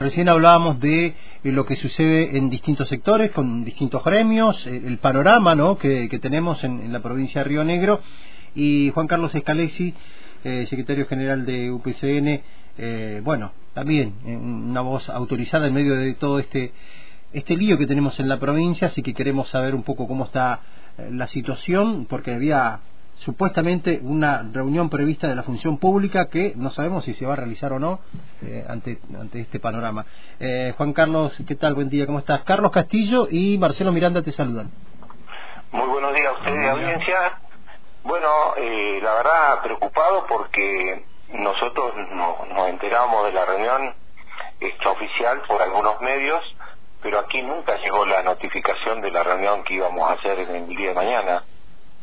Recién hablábamos de eh, lo que sucede en distintos sectores, con distintos gremios, eh, el panorama ¿no? que, tenemos en, la provincia de Río Negro. Y Juan Carlos Escalesi, eh, secretario general de UPCN, bueno, también una voz autorizada en medio de todo este, este lío que tenemos en la provincia, así que queremos saber un poco cómo está la situación, porque había supuestamente una reunión prevista de la función pública que no sabemos si se va a realizar o no eh, ante, ante este panorama. Eh, Juan Carlos, ¿qué tal? Buen día, ¿cómo estás? Carlos Castillo y Marcelo Miranda te saludan. Muy buenos días a ustedes, audiencia. Bueno, eh, la verdad preocupado porque nosotros nos enteramos de la reunión extraoficial por algunos medios, pero aquí nunca llegó la notificación de la reunión que íbamos a hacer en el día de mañana.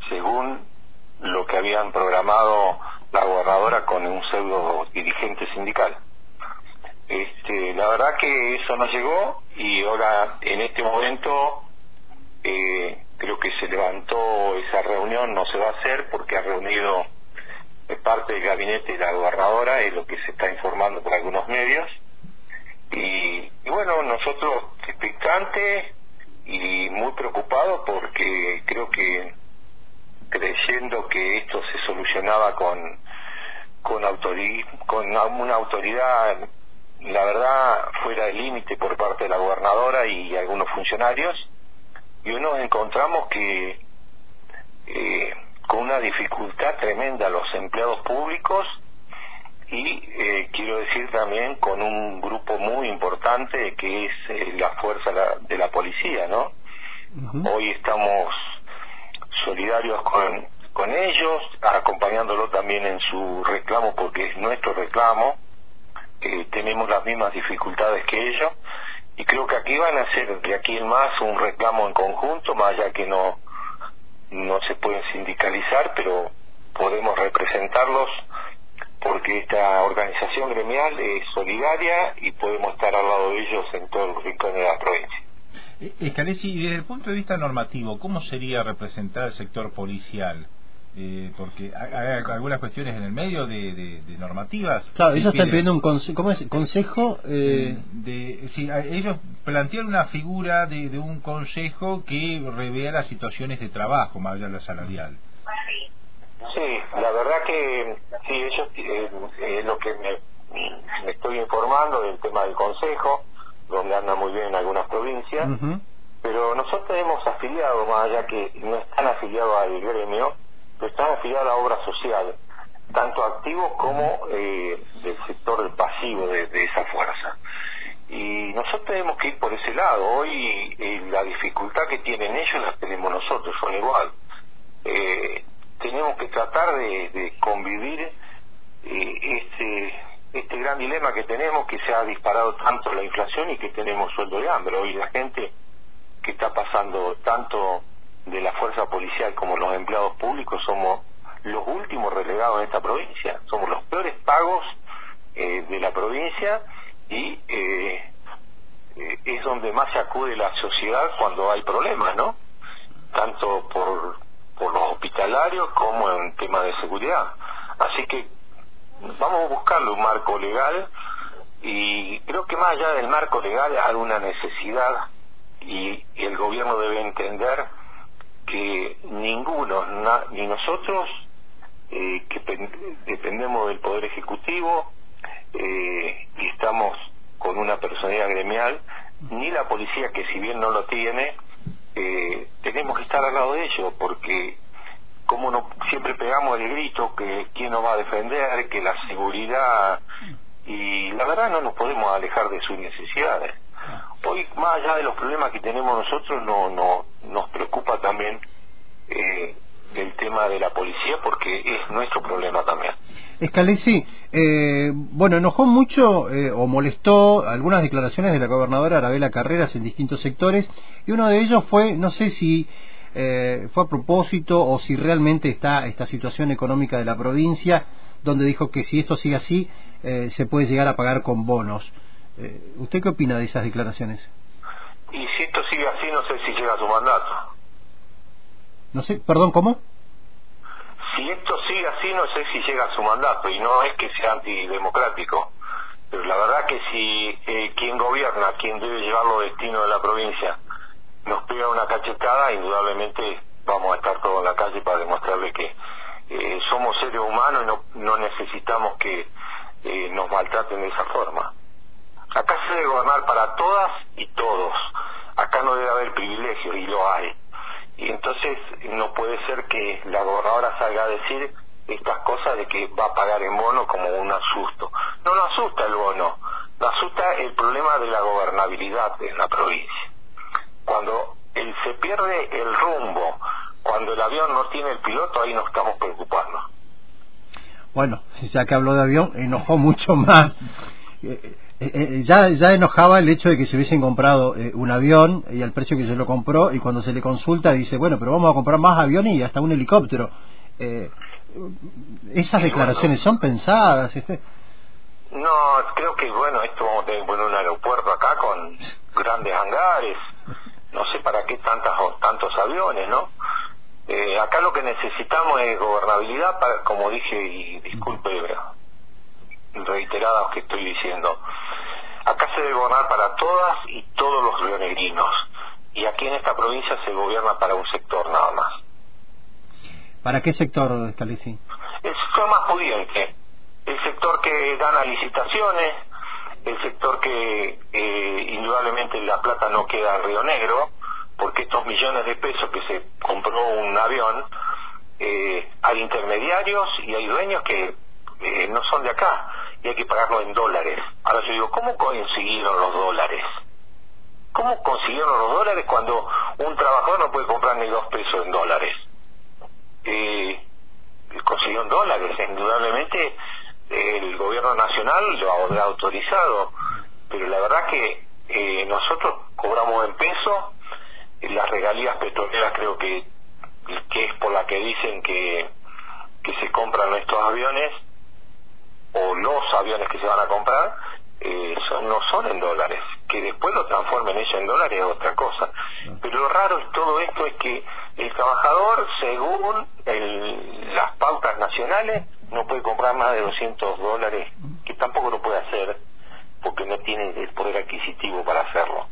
Según lo que habían programado la gobernadora con un pseudo dirigente sindical. Este, la verdad que eso no llegó y ahora en este momento eh, creo que se levantó esa reunión, no se va a hacer porque ha reunido parte del gabinete de la gobernadora, es lo que se está informando por algunos medios. Y, y bueno, nosotros expectantes y muy preocupados porque creo que creyendo que esto se solucionaba con con, con una autoridad, la verdad, fuera de límite por parte de la gobernadora y algunos funcionarios, y hoy nos encontramos que eh, con una dificultad tremenda los empleados públicos y eh, quiero decir también con un grupo muy importante que es eh, la fuerza de la policía, ¿no? Hoy estamos solidarios con, con ellos, acompañándolo también en su reclamo porque es nuestro reclamo, eh, tenemos las mismas dificultades que ellos y creo que aquí van a ser de aquí en más un reclamo en conjunto, más allá que no, no se pueden sindicalizar, pero podemos representarlos porque esta organización gremial es solidaria y podemos estar al lado de ellos en todos los rincones de la provincia. Eh, Escalesi, desde el punto de vista normativo, ¿cómo sería representar el sector policial? Eh, porque hay, algunas cuestiones en el medio de, normativas. Claro, ellos están pidiendo un ¿cómo es? consejo. Eh... De, sí, ellos plantean una figura de, un consejo que revea las situaciones de trabajo, más allá de la salarial. Sí, la verdad que sí, ellos, eh, lo que me estoy informando del tema del consejo donde anda muy bien en algunas provincias, pero nosotros tenemos afiliados, más allá que no están afiliados al gremio, pero están afiliados a la obra social, tanto activos como eh, del sector pasivo de, esa fuerza. Y nosotros tenemos que ir por ese lado. Hoy eh, la dificultad que tienen ellos la tenemos nosotros, son igual. Eh, tenemos que tratar de, de convivir este este gran dilema que tenemos, que se ha disparado tanto la inflación y que tenemos sueldo de hambre. Hoy la gente que está pasando tanto de la fuerza policial como los empleados públicos somos los últimos relegados en esta provincia. Somos los peores pagos eh, de la provincia y eh, eh, es donde más se acude la sociedad cuando hay problemas, ¿no? Tanto por, por los hospitalarios como en tema de seguridad. Así que vamos buscando un marco legal y creo que más allá del marco legal hay una necesidad y, el gobierno debe entender que ninguno, ni nosotros, eh, que dependemos del Poder Ejecutivo eh, y estamos con una personalidad gremial, ni la policía, que si bien no lo tiene, eh, tenemos que estar al lado de ellos, porque como no siempre pegamos el grito que quién nos va a defender, que la seguridad y la verdad no nos podemos alejar de sus necesidades. Hoy más allá de los problemas que tenemos nosotros no, no nos preocupa también eh, el tema de la policía porque es nuestro problema también. Escalesi, eh, bueno, enojó mucho eh, o molestó algunas declaraciones de la gobernadora Arabela Carreras en distintos sectores y uno de ellos fue, no sé si eh, fue a propósito o si realmente está esta situación económica de la provincia, donde dijo que si esto sigue así, eh, se puede llegar a pagar con bonos. Eh, ¿Usted qué opina de esas declaraciones? Y si esto sigue así, no sé si llega a su mandato. No sé, perdón, ¿cómo? Si esto sigue así, no sé si llega a su mandato, y no es que sea antidemocrático. Pero la verdad que si quien gobierna, quien debe llevar los destinos de la provincia, nos pega una cachetada, indudablemente vamos a estar todos en la calle para demostrarle que eh, somos seres humanos y no, no necesitamos que eh, nos maltraten de esa forma. Acá se debe gobernar para todas y todos. Acá no debe haber privilegios y lo hay. Y entonces no puede ser que la gobernadora salga a decir estas cosas de que va a pagar en bono como un asusto. No nos asusta el bono, nos asusta el problema de la gobernabilidad en la provincia. Cuando el, se pierde el rumbo, cuando el avión no tiene el piloto, ahí nos estamos preocupando. Bueno, ya que habló de avión, enojó mucho más. Eh, eh, eh, ya, ya enojaba el hecho de que se hubiesen comprado un avión y al precio que se lo compró y cuando se le consulta dice, bueno, pero vamos a comprar más aviones y hasta un helicóptero. esas declaraciones son pensadas. Este... No, creo que bueno, esto vamos a tener un aeropuerto acá con grandes hangares, no sé para qué tantas tantos aviones, ¿no? Eh, acá lo que necesitamos es gobernabilidad, para, como dije, y disculpe reiteradas que estoy diciendo. Acá se debe gobernar para todas y todos los rionegrinos. Y aquí en esta provincia se gobierna para un sector nada más. ¿Para qué sector, Scalisi? El sector más pudiente. El sector que gana licitaciones, el sector que eh, indudablemente la plata no queda en Río Negro, porque estos millones de pesos que se compró un avión, eh, hay intermediarios y hay dueños que eh, no son de acá y hay que pagarlo en dólares. Ahora yo digo, ¿cómo consiguieron los dólares? ¿Cómo consiguieron los dólares cuando un trabajador no puede comprar ni dos pesos en dólares? Eh, consiguieron dólares, indudablemente el gobierno nacional lo habrá autorizado, pero la verdad que eh, nosotros cobramos en peso las regalías petroleras creo que, que es por la que dicen que, que se compran estos aviones o los aviones que se van a comprar eh, son, no son en dólares. Que después lo transformen ellos en dólares es otra cosa. Pero lo raro de todo esto es que el trabajador según las pautas nacionales no puede comprar más de 200 dólares que tampoco lo puede hacer porque no tiene el poder adquisitivo para hacerlo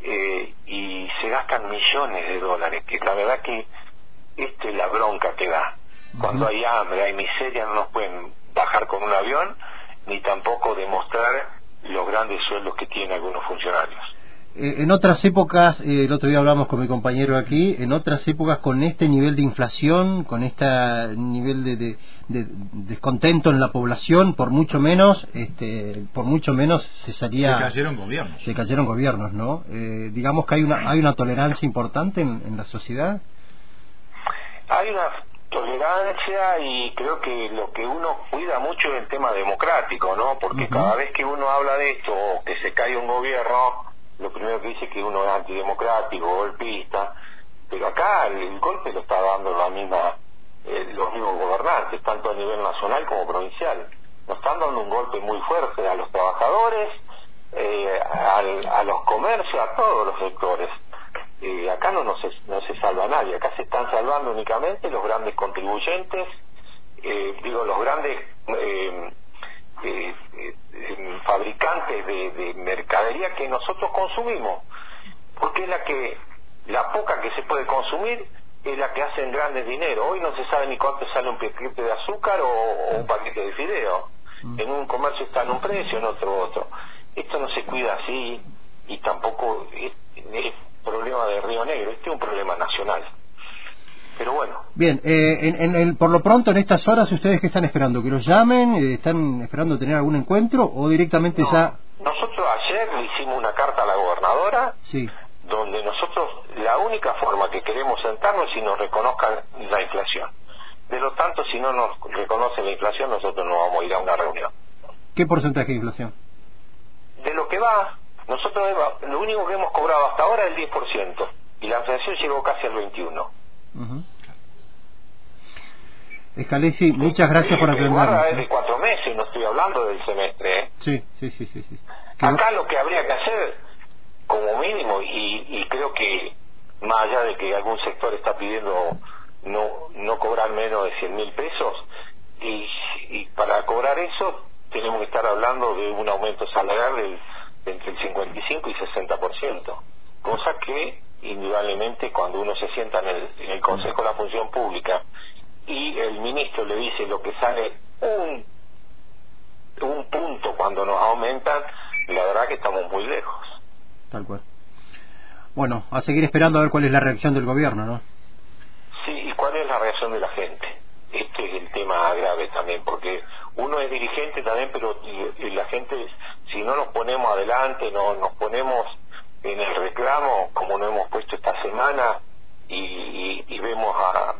eh, y se gastan millones de dólares, que la verdad que esta es la bronca que da. Cuando hay hambre, hay miseria, no nos pueden bajar con un avión, ni tampoco demostrar los grandes sueldos que tienen algunos funcionarios. Eh, en otras épocas, eh, el otro día hablamos con mi compañero aquí, en otras épocas con este nivel de inflación, con este nivel de, descontento en la población, por mucho menos, este, por mucho menos cesaría. Se cayeron gobiernos. Se cayeron gobiernos, ¿no? Eh, digamos que hay una, hay una tolerancia importante en, la sociedad. Hay una tolerancia y creo que lo que uno cuida mucho es el tema democrático, ¿no? Porque cada vez que uno habla de esto o que se cae un gobierno, lo primero que dice es que uno es antidemocrático, golpista, pero acá el, golpe lo está dando la misma, eh, los mismos gobernantes, tanto a nivel nacional como provincial. Nos están dando un golpe muy fuerte a los trabajadores, eh, a los comercios, a todos los sectores. Eh, acá no, no, se, no se salva nadie, acá se están salvando únicamente los grandes contribuyentes, eh, digo, los grandes eh, eh, fabricantes de, de, mercadería que nosotros consumimos, porque es la que, la poca que se puede consumir es la que hacen grandes dinero. Hoy no se sabe ni cuánto sale un paquete de azúcar o, un paquete de fideo. Mm. En un comercio está en un precio, en otro otro. Esto no se cuida así y tampoco es, es problema de Río Negro, este es un problema nacional pero bueno. Bien, eh, en, en por lo pronto en estas horas, ¿ustedes qué están esperando? ¿Que los llamen? Eh, ¿Están esperando tener algún encuentro o directamente ya...? Nosotros ayer le hicimos una carta a la gobernadora sí. donde nosotros la única forma que queremos sentarnos es si nos reconozcan la inflación. De lo tanto, si no nos reconocen la inflación, nosotros no vamos a ir a una reunión. ¿Qué porcentaje de inflación? De lo que va, nosotros lo único que hemos cobrado hasta ahora es el 10%, y la inflación llegó casi al 21%. Uh Escalesi, muchas gracias por atendernos. es de cuatro meses, no estoy hablando del semestre. ¿eh? Sí, sí, sí, sí. Acá lo que habría que hacer, como mínimo, y, y creo que más allá de que algún sector está pidiendo no no cobrar menos de 100 mil pesos, y, y para cobrar eso tenemos que estar hablando de un aumento salarial del, entre el 50 55 y 60%, cosa que indudablemente cuando uno se sienta en el, en el Consejo de la Función Pública y el ministro le dice lo que sale un, un punto cuando nos aumentan, la verdad que estamos muy lejos. Tal cual. Bueno, a seguir esperando a ver cuál es la reacción del gobierno, ¿no? Sí, y cuál es la reacción de la gente. Este es el tema grave también, porque uno es dirigente también, pero la gente, si no nos ponemos adelante, no nos ponemos en el reclamo, como nos hemos puesto esta semana, y, y vemos a,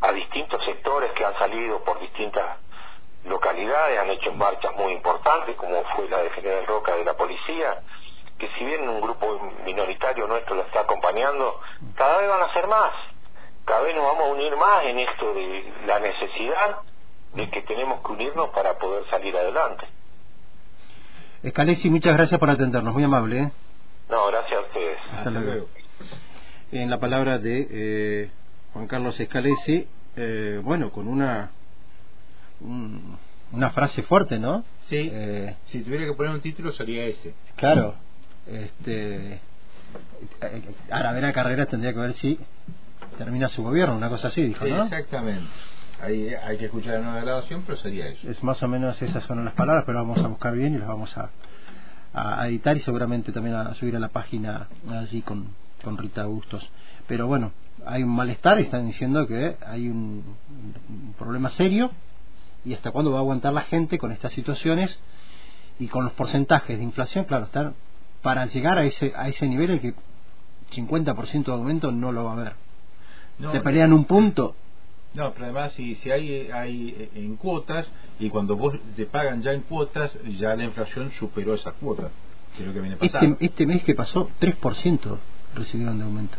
a distintos sectores que han salido por distintas localidades, han hecho marchas muy importantes, como fue la de General Roca de la policía, que si bien un grupo minoritario nuestro lo está acompañando, cada vez van a ser más, cada vez nos vamos a unir más en esto de la necesidad de que tenemos que unirnos para poder salir adelante. Escalesi, muchas gracias por atendernos, muy amable. ¿eh? No, gracias a ustedes. Hasta, luego. En la palabra de eh, Juan Carlos Escalesi, eh, bueno, con una una frase fuerte, ¿no? Sí. Eh, si tuviera que poner un título sería ese. Claro. Este, Aravena Carreras tendría que ver si termina su gobierno, una cosa así, dijo, ¿no? Exactamente. Ahí hay que escuchar la nueva grabación, pero sería eso. Es más o menos esas son las palabras, pero vamos a buscar bien y las vamos a, a editar y seguramente también a subir a la página allí con, con Rita Bustos. Pero bueno, hay un malestar, están diciendo que hay un, un problema serio y hasta cuándo va a aguantar la gente con estas situaciones y con los porcentajes de inflación, claro, estar para llegar a ese a ese nivel el que 50% de aumento no lo va a haber. No, Te pelean un punto. No, pero además si, si hay, hay eh, en cuotas y cuando vos te pagan ya en cuotas, ya la inflación superó esa cuota. Que es lo que viene este, este mes que pasó, 3% recibieron de aumento.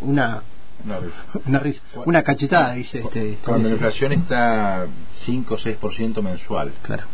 Una una risa. Una, cachetada, dice este, este Cuando la inflación está 5 o 6% mensual. Claro.